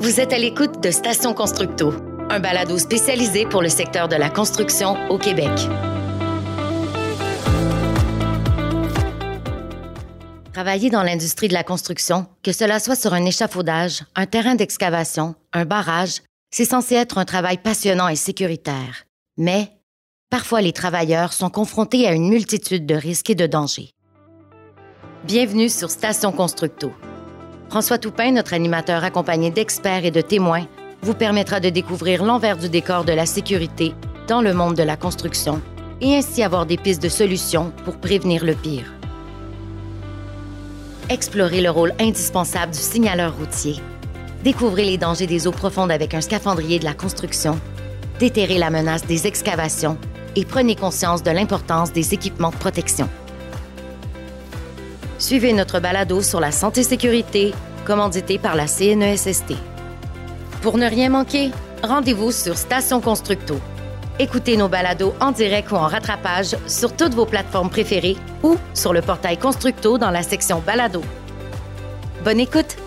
Vous êtes à l'écoute de Station Constructo, un balado spécialisé pour le secteur de la construction au Québec. Travailler dans l'industrie de la construction, que cela soit sur un échafaudage, un terrain d'excavation, un barrage, c'est censé être un travail passionnant et sécuritaire. Mais, parfois les travailleurs sont confrontés à une multitude de risques et de dangers. Bienvenue sur Station Constructo. François Toupin, notre animateur accompagné d'experts et de témoins, vous permettra de découvrir l'envers du décor de la sécurité dans le monde de la construction et ainsi avoir des pistes de solutions pour prévenir le pire. Explorez le rôle indispensable du signaleur routier. Découvrez les dangers des eaux profondes avec un scaphandrier de la construction. Déterrez la menace des excavations et prenez conscience de l'importance des équipements de protection. Suivez notre balado sur la santé-sécurité, commandité par la CNESST. Pour ne rien manquer, rendez-vous sur Station Constructo. Écoutez nos balados en direct ou en rattrapage sur toutes vos plateformes préférées ou sur le portail Constructo dans la section Balado. Bonne écoute!